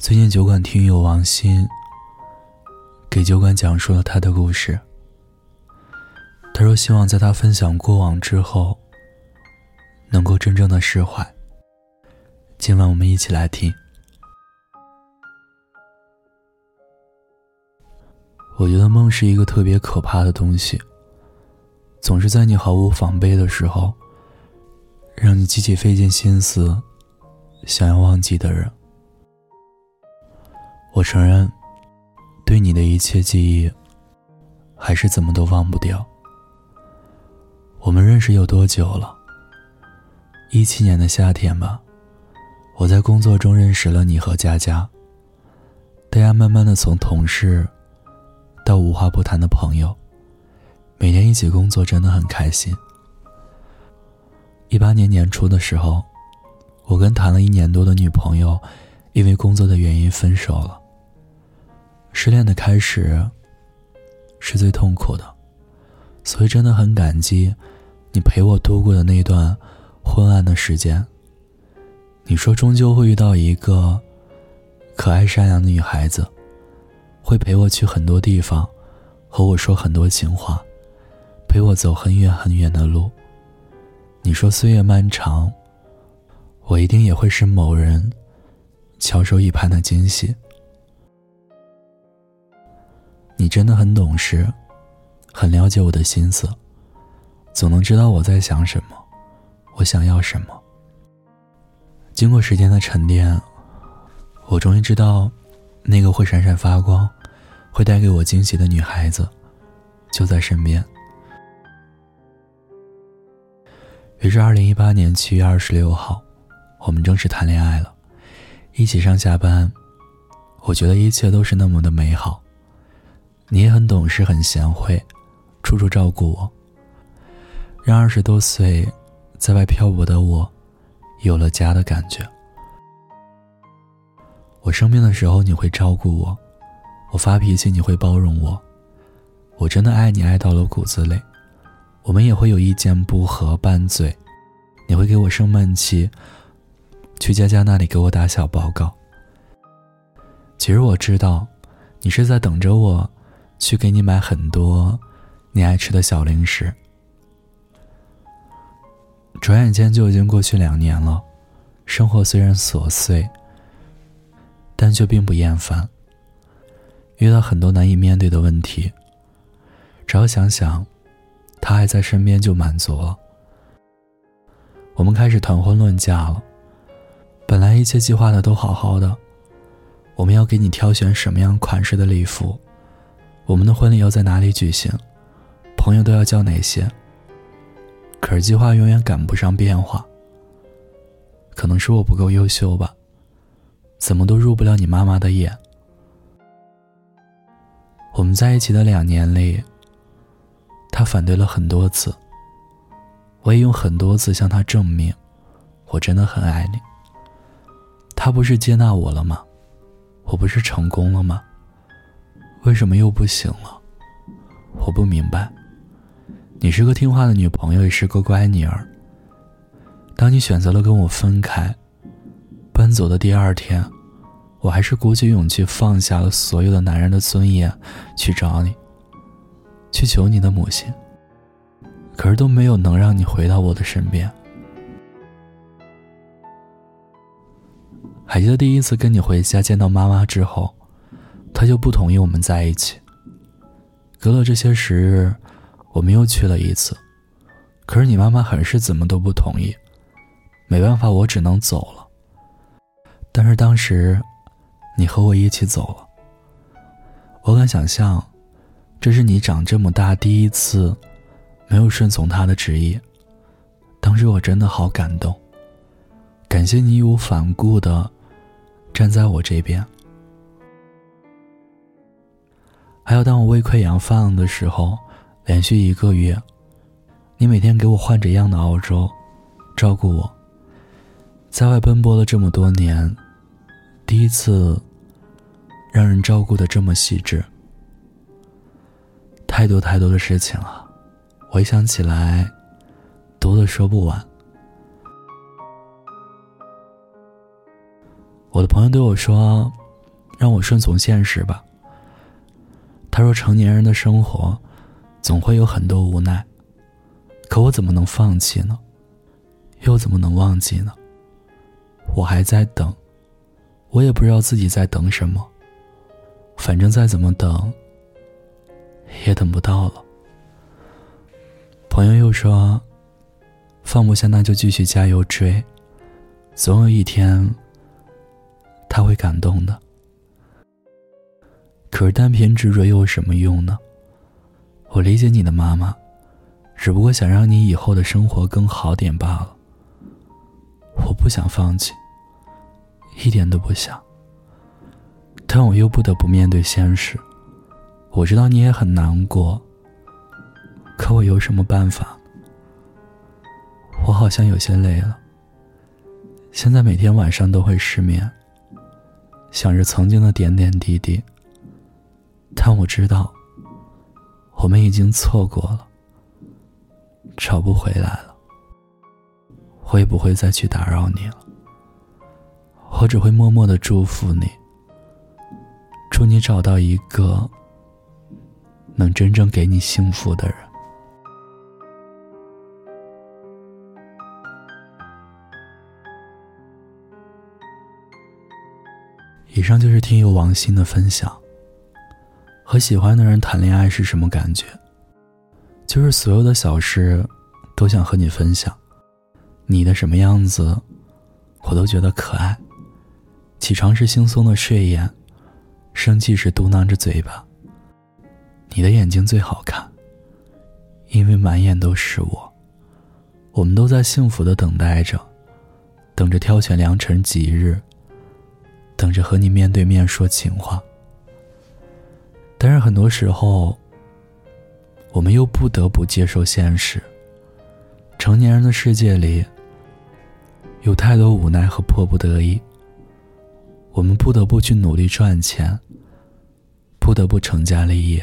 最近酒馆听友王鑫给酒馆讲述了他的故事。他说：“希望在他分享过往之后，能够真正的释怀。”今晚我们一起来听。我觉得梦是一个特别可怕的东西，总是在你毫无防备的时候，让你极其费尽心思想要忘记的人。我承认，对你的一切记忆，还是怎么都忘不掉。我们认识有多久了？一七年的夏天吧，我在工作中认识了你和佳佳。大家慢慢的从同事，到无话不谈的朋友，每天一起工作真的很开心。一八年年初的时候，我跟谈了一年多的女朋友，因为工作的原因分手了。失恋的开始是最痛苦的，所以真的很感激你陪我度过的那段昏暗的时间。你说终究会遇到一个可爱善良的女孩子，会陪我去很多地方，和我说很多情话，陪我走很远很远的路。你说岁月漫长，我一定也会是某人翘首以盼的惊喜。你真的很懂事，很了解我的心思，总能知道我在想什么，我想要什么。经过时间的沉淀，我终于知道，那个会闪闪发光、会带给我惊喜的女孩子，就在身边。于是，二零一八年七月二十六号，我们正式谈恋爱了，一起上下班，我觉得一切都是那么的美好。你也很懂事，很贤惠，处处照顾我，让二十多岁在外漂泊的我有了家的感觉。我生病的时候你会照顾我，我发脾气你会包容我，我真的爱你爱到了骨子里。我们也会有意见不合拌嘴，你会给我生闷气，去佳佳那里给我打小报告。其实我知道，你是在等着我。去给你买很多你爱吃的小零食。转眼间就已经过去两年了，生活虽然琐碎，但却并不厌烦。遇到很多难以面对的问题，只要想想他还在身边就满足了。我们开始谈婚论嫁了，本来一切计划的都好好的，我们要给你挑选什么样款式的礼服。我们的婚礼要在哪里举行？朋友都要叫哪些？可是计划永远赶不上变化。可能是我不够优秀吧，怎么都入不了你妈妈的眼。我们在一起的两年里，他反对了很多次，我也用很多次向他证明，我真的很爱你。他不是接纳我了吗？我不是成功了吗？为什么又不行了？我不明白。你是个听话的女朋友，也是个乖女儿。当你选择了跟我分开，搬走的第二天，我还是鼓起勇气放下了所有的男人的尊严，去找你，去求你的母亲。可是都没有能让你回到我的身边。还记得第一次跟你回家见到妈妈之后。他就不同意我们在一起。隔了这些时日，我们又去了一次，可是你妈妈还是怎么都不同意。没办法，我只能走了。但是当时，你和我一起走了。我敢想象，这是你长这么大第一次没有顺从他的旨意。当时我真的好感动，感谢你义无反顾的站在我这边。还有，当我胃溃疡犯了的时候，连续一个月，你每天给我换着样的澳洲，照顾我。在外奔波了这么多年，第一次让人照顾的这么细致。太多太多的事情了，回想起来，多的说不完。我的朋友对我说：“让我顺从现实吧。他说：“成年人的生活，总会有很多无奈。可我怎么能放弃呢？又怎么能忘记呢？我还在等，我也不知道自己在等什么。反正再怎么等，也等不到了。”朋友又说：“放不下，那就继续加油追，总有一天，他会感动的。”可是单凭执着又有什么用呢？我理解你的妈妈，只不过想让你以后的生活更好点罢了。我不想放弃，一点都不想。但我又不得不面对现实。我知道你也很难过，可我有什么办法？我好像有些累了。现在每天晚上都会失眠，想着曾经的点点滴滴。但我知道，我们已经错过了，找不回来了。我也不会再去打扰你了。我只会默默的祝福你，祝你找到一个能真正给你幸福的人。以上就是听友王鑫的分享。和喜欢的人谈恋爱是什么感觉？就是所有的小事，都想和你分享。你的什么样子，我都觉得可爱。起床时惺忪的睡眼，生气时嘟囔着嘴巴。你的眼睛最好看，因为满眼都是我。我们都在幸福的等待着，等着挑选良辰吉日，等着和你面对面说情话。但是很多时候，我们又不得不接受现实。成年人的世界里，有太多无奈和迫不得已。我们不得不去努力赚钱，不得不成家立业。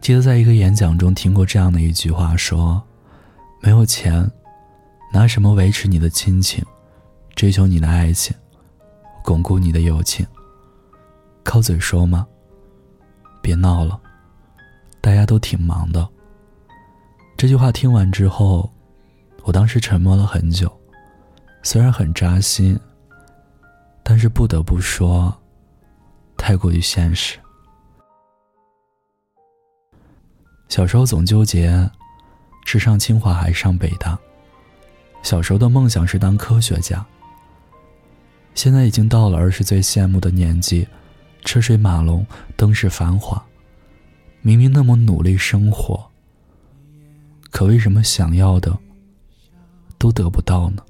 记得在一个演讲中听过这样的一句话：说，没有钱，拿什么维持你的亲情，追求你的爱情，巩固你的友情？靠嘴说吗？别闹了，大家都挺忙的。这句话听完之后，我当时沉默了很久，虽然很扎心，但是不得不说，太过于现实。小时候总纠结是上清华还是上北大，小时候的梦想是当科学家。现在已经到了儿时最羡慕的年纪。车水马龙，灯饰繁华，明明那么努力生活，可为什么想要的都得不到呢？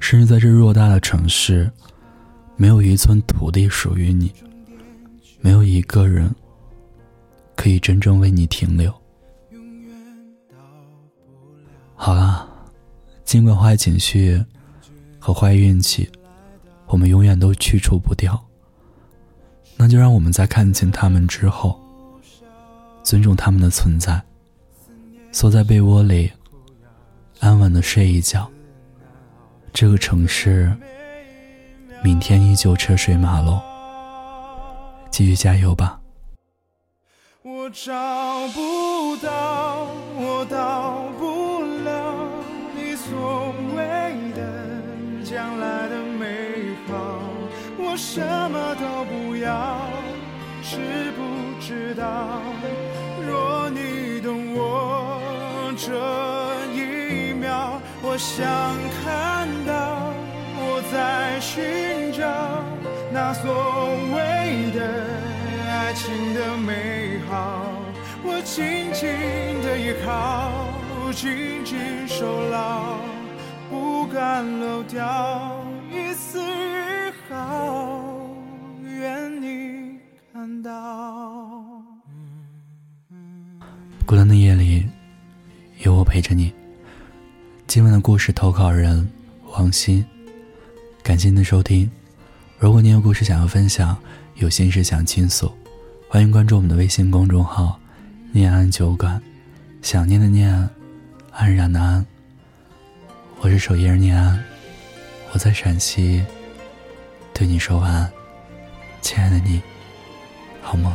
甚至在这偌大的城市，没有一寸土地属于你，没有一个人可以真正为你停留。好了，尽管坏情绪和坏运气，我们永远都去除不掉。那就让我们在看清他们之后，尊重他们的存在，缩在被窝里，安稳的睡一觉。这个城市，明天依旧车水马龙，继续加油吧。我找不到，我到知道？若你懂我这一秒，我想看到我在寻找那所谓的爱情的美好，我紧紧的依靠，紧紧守牢，不敢漏掉一丝一毫。陪着你。今晚的故事投稿人王鑫，感谢您的收听。如果您有故事想要分享，有心事想倾诉，欢迎关注我们的微信公众号“念安酒馆”。想念的念，安然的安。我是守夜人念安，我在陕西，对你说晚安，亲爱的你，好梦。